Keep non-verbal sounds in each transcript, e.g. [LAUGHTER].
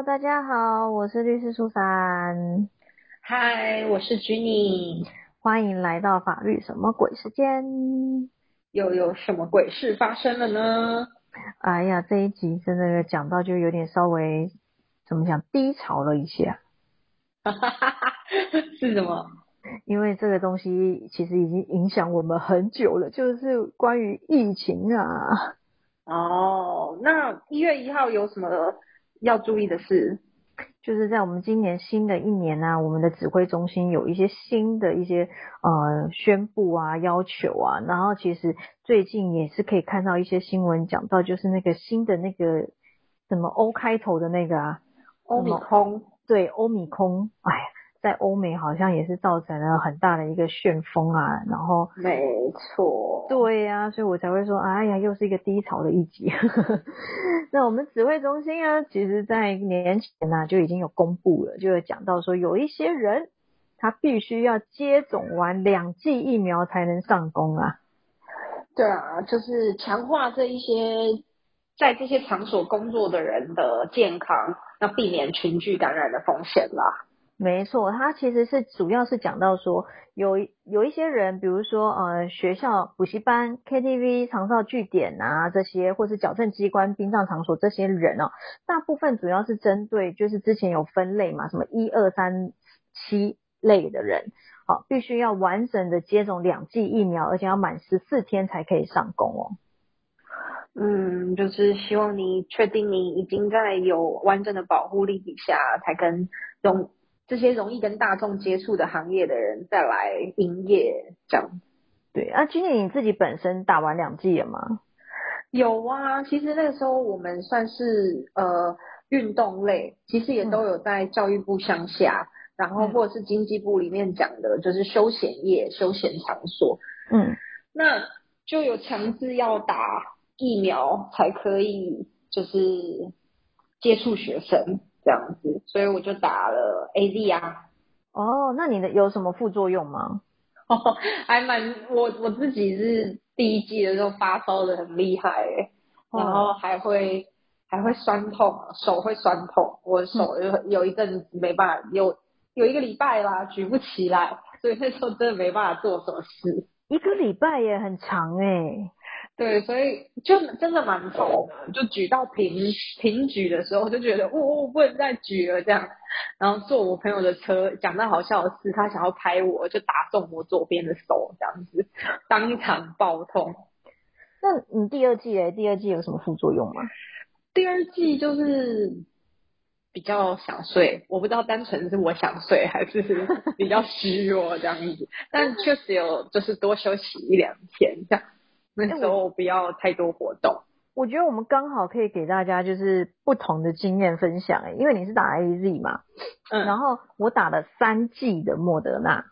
Hello，大家好，我是律师苏珊，嗨，我是 Jenny，欢迎来到法律什么鬼时间。又有什么鬼事发生了呢？哎呀，这一集真的讲到就有点稍微怎么讲低潮了一些，哈哈哈哈是什么？因为这个东西其实已经影响我们很久了，就是关于疫情啊。哦，那一月一号有什么要注意的是？就是在我们今年新的一年呢、我们的指挥中心有一些新的一些呃宣布啊、要求啊，然后其实最近也是可以看到一些新闻讲到，就是那个新的那个什么 O 开头的那个啊，欧米空，对，欧米空，哎呀，在欧美好像也是造成了很大的一个旋风啊，然后没错，对呀、所以我才会说，哎呀，又是一个低潮的一集。[LAUGHS] 那我们指挥中心啊，其实在年前呢、就已经有公布了，就有讲到说，有一些人他必须要接种完两剂疫苗才能上工啊。对啊，就是强化这一些在这些场所工作的人的健康，要避免群聚感染的风险啦。没错，它其实是主要是讲到说，有有一些人，比如说呃学校、补习班、KTV、长照据点啊这些，或是矫正机关、殡葬场所这些人哦，大部分主要是针对就是之前有分类嘛，什么一二三七类的人，好、必须要完整的接种两剂疫苗，而且要满十四天才可以上工哦。嗯，就是希望你确定你已经在有完整的保护力底下，才跟用这些容易跟大众接触的行业的人再来营业，这样。对啊，今年你自己本身打完两剂了吗？有啊，其实那个时候我们算是呃运动类，其实也都有在教育部乡下，然后嗯或者是经济部里面讲的，就是休闲业、休闲场所，嗯，那就有强制要打疫苗才可以，就是接触学生这样子，所以我就打了 A Z 啊，哦，那你的有什么副作用吗？[LAUGHS] 还蛮我我自己是第一季的时候发烧的很厉害、然后还会还会酸痛，手会酸痛，我手有有一阵子没办法，有有一个礼拜啦举不起来，所以那时候真的没办法做什么事。一个礼拜也很长哎、对，所以就真的蛮痛的，就举到平平举的时候，就觉得哦，我不能再举了这样。然后坐我朋友的车，讲到好笑的是，他想要拍我，就打中我左边的手，这样子，当场爆痛。那你第二季诶，第二季有什么副作用吗？第二季就是比较想睡，我不知道单纯是我想睡，还是比较虚弱这样子，但确实有就是多休息一两天这样。那时候不要太多活动。我觉得我们刚好可以给大家就是不同的经验分享诶，因为你是打 A Z 嘛，嗯，然后我打了三剂的莫德纳，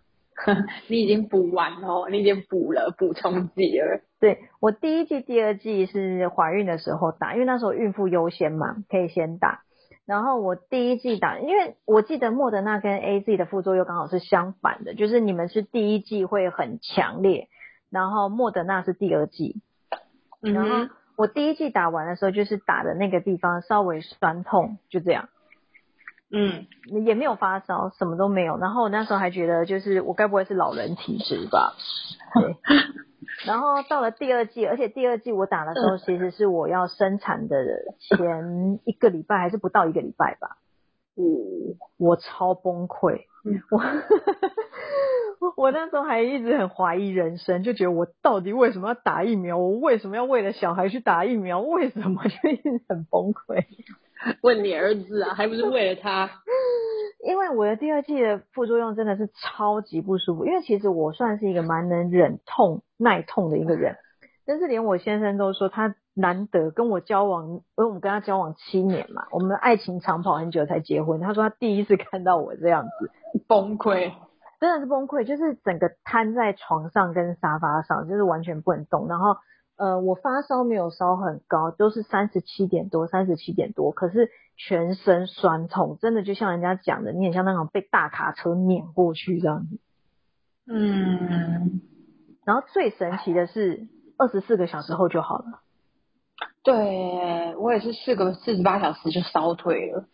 你已经补完了哦，你已经补了补充剂了。对我第一季、第二季是怀孕的时候打，因为那时候孕妇优先嘛，可以先打。然后我第一季打，因为我记得莫德纳跟 A Z 的副作用刚好是相反的，就是你们是第一季会很强烈，然后莫德纳是第二季。嗯然后我第一季打完的时候，就是打的那个地方稍微酸痛，就这样，嗯，也没有发烧，什么都没有。然后我那时候还觉得，就是我该不会是老人体质吧？对。[LAUGHS] 然后到了第二季，而且第二季我打的时候，其实是我要生产的前一个礼拜，还是不到一个礼拜吧。嗯，我超崩溃，嗯我 [LAUGHS] [LAUGHS] 我那时候还一直很怀疑人生，就觉得我到底为什么要打疫苗？我为什么要为了小孩去打疫苗？为什么 [LAUGHS] 就一直很崩溃？[LAUGHS] 问你儿子啊，还不是为了他？因为我的第二季的副作用真的是超级不舒服，因为其实我算是一个蛮能忍痛耐痛的一个人，但是连我先生都说他难得跟我交往，因为我们跟他交往七年嘛，我们的爱情长跑很久才结婚，他说他第一次看到我这样子，崩溃。真的是崩溃，就是整个瘫在床上跟沙发上，就是完全不能动。然后呃，我发烧没有烧很高，都是三十七点多、三十七点多，可是全身酸痛，真的就像人家讲的，你很像那种被大卡车碾过去这样子。嗯，然后最神奇的是，二十四个小时后就好了。对我也是四个四十八小时就烧退了。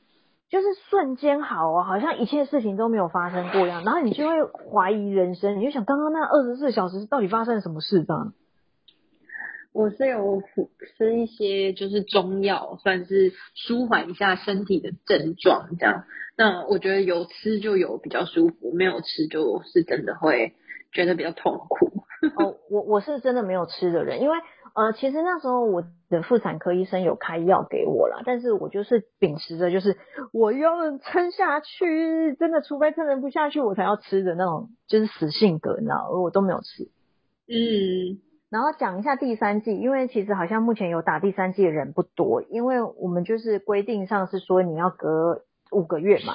就是瞬间好啊，好像一切事情都没有发生过一样，然后你就会怀疑人生，你就想刚刚那二十四小时到底发生了什么事这样？我是有吃一些就是中药，算是舒缓一下身体的症状这样。那我觉得有吃就有比较舒服，没有吃就是真的会觉得比较痛苦。哦，我我是真的没有吃的人，因为呃，其实那时候我的妇产科医生有开药给我啦，但是我就是秉持着就是我要撑下去，真的除非撑不下去我才要吃的那种，就是死性格，你知道，我都没有吃。嗯。然后讲一下第三季，因为其实好像目前有打第三季的人不多，因为我们就是规定上是说你要隔五个月嘛。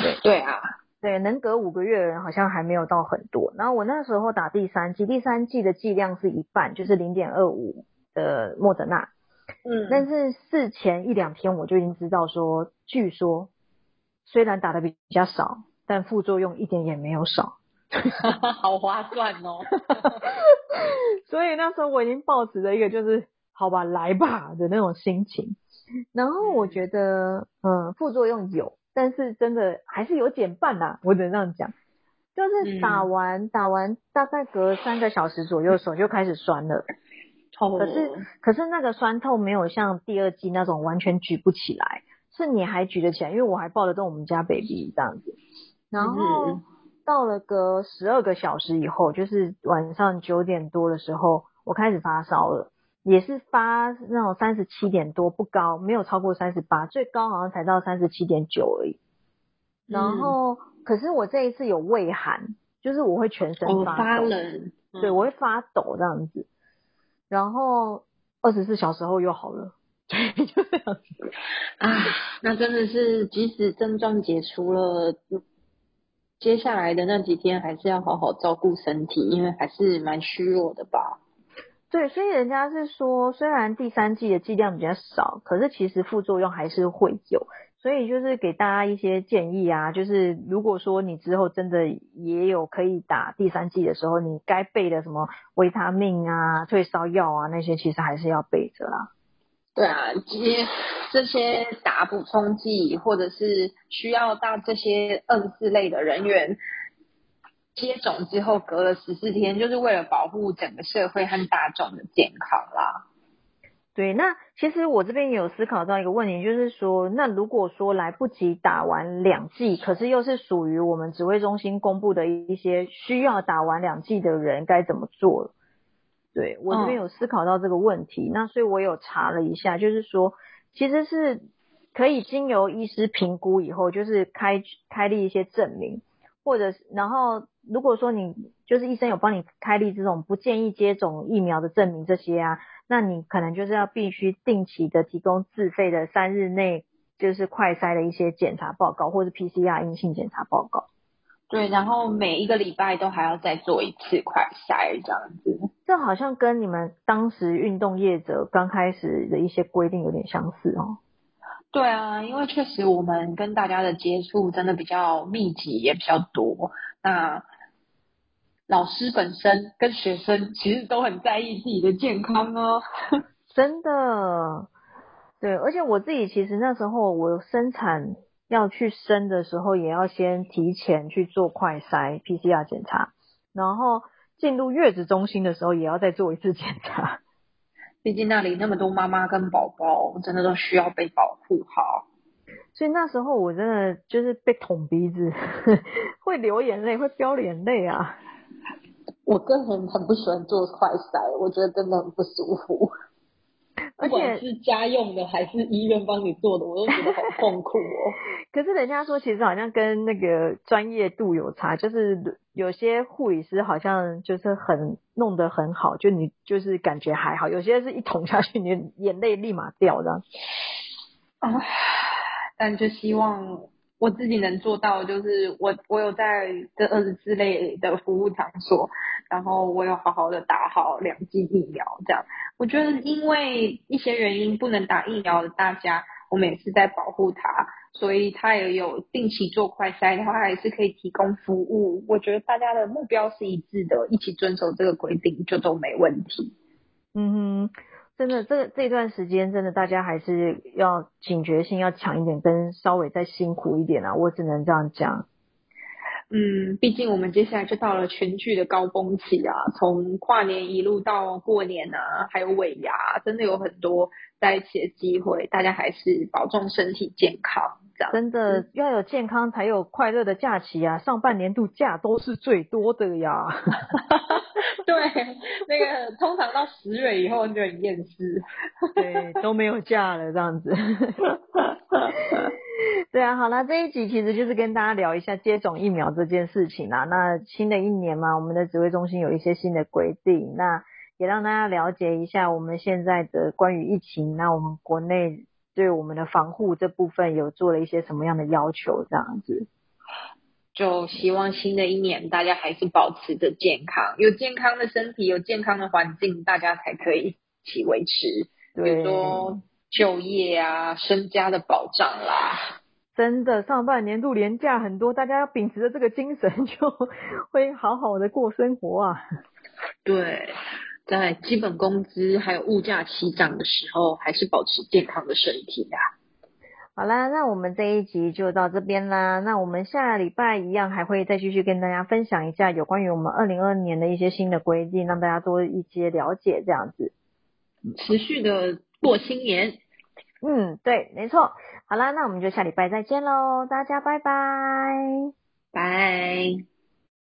对对啊，对，能隔五个月的人好像还没有到很多。然后我那时候打第三剂，第三剂的剂量是一半，就是零点二五的莫德纳。嗯。但是事前一两天我就已经知道说，据说虽然打的比较少，但副作用一点也没有少。[LAUGHS] 好划算哦！[LAUGHS] 所以那时候我已经抱持着一个就是好吧来吧的那种心情。然后我觉得嗯副作用有，但是真的还是有减半呐。我只能这样讲，就是打完打完大概隔三个小时左右手就开始酸了。[LAUGHS] 可是可是那个酸痛没有像第二季那种完全举不起来，是你还举得起来，因为我还抱得动我们家 baby 这样子。然后。到了隔十二个小时以后，就是晚上九点多的时候，我开始发烧了，也是发那种三十七点多，不高，没有超过三十八，最高好像才到三十七点九而已。然后，可是我这一次有畏寒，就是我会全身发冷，对，我会发抖这样子。然后二十四小时后又好了，对，[LAUGHS] 就这样子。啊，那真的是，即使症状解除了。接下来的那几天还是要好好照顾身体，因为还是蛮虚弱的吧。对，所以人家是说，虽然第三季的剂量比较少，可是其实副作用还是会有。所以就是给大家一些建议啊，就是如果说你之后真的也有可以打第三季的时候，你该备的什么维他命啊、退烧药啊那些，其实还是要备着啦。对啊，接这些打补充剂，或者是需要到这些二十四类的人员接种之后，隔了十四天，就是为了保护整个社会和大众的健康啦。对，那其实我这边也有思考到一个问题，就是说，那如果说来不及打完两剂，可是又是属于我们指挥中心公布的一些需要打完两剂的人，该怎么做？对我这边有思考到这个问题，那所以我有查了一下，就是说其实是可以经由医师评估以后，就是开开立一些证明，或者然后如果说你就是医生有帮你开立这种不建议接种疫苗的证明这些啊，那你可能就是要必须定期的提供自费的三日内就是快筛的一些检查报告，或者 PCR 阴性检查报告。对，然后每一个礼拜都还要再做一次快筛，这样子。这好像跟你们当时运动业者刚开始的一些规定有点相似哦。对啊，因为确实我们跟大家的接触真的比较密集，也比较多。那老师本身跟学生其实都很在意自己的健康哦。[LAUGHS] 真的，对，而且我自己其实那时候我生产。要去生的时候，也要先提前去做快筛 PCR 检查，然后进入月子中心的时候，也要再做一次检查。毕竟那里那么多妈妈跟宝宝，真的都需要被保护好。所以那时候我真的就是被捅鼻子，[LAUGHS] 会流眼泪，会飙眼泪啊！我个人很不喜欢做快筛，我觉得真的很不舒服。不管是家用的还是医院帮你做的，我都觉得好痛苦哦。[LAUGHS] 可是人家说，其实好像跟那个专业度有差，就是有些护理师好像就是很弄得很好，就你就是感觉还好；有些是一捅下去，你眼泪立马掉的。啊，但就希望我自己能做到，就是我我有在这二十四类的服务场所。然后我有好好的打好两剂疫苗，这样我觉得因为一些原因不能打疫苗的大家，我们也是在保护他，所以他也有定期做快筛的话，还是可以提供服务。我觉得大家的目标是一致的，一起遵守这个规定就都没问题。嗯哼，真的，这这段时间真的大家还是要警觉性要强一点，跟稍微再辛苦一点啊，我只能这样讲。嗯，毕竟我们接下来就到了全剧的高峰期啊，从跨年一路到过年啊，还有尾牙，真的有很多在一起的机会，大家还是保重身体健康，这样。真的要有健康才有快乐的假期啊，上半年度假都是最多的呀。[LAUGHS] 对，那个通常到十月以后就很厌世，对，都没有假了这样子。[LAUGHS] 对啊，好啦，这一集其实就是跟大家聊一下接种疫苗这件事情啦。那新的一年嘛，我们的指挥中心有一些新的规定，那也让大家了解一下我们现在的关于疫情，那我们国内对我们的防护这部分有做了一些什么样的要求，这样子。就希望新的一年大家还是保持着健康，有健康的身体，有健康的环境，大家才可以一起维持，比如说就业啊、身家的保障啦。真的，上半年度廉价很多，大家要秉持着这个精神，就会好好的过生活啊。对，在基本工资还有物价齐涨的时候，还是保持健康的身体啊。好啦，那我们这一集就到这边啦。那我们下礼拜一样还会再继续跟大家分享一下有关于我们二零二二年的一些新的规定，让大家多一些了解这样子。持续的过新年。嗯，对，没错。好啦，那我们就下礼拜再见喽，大家拜拜。拜。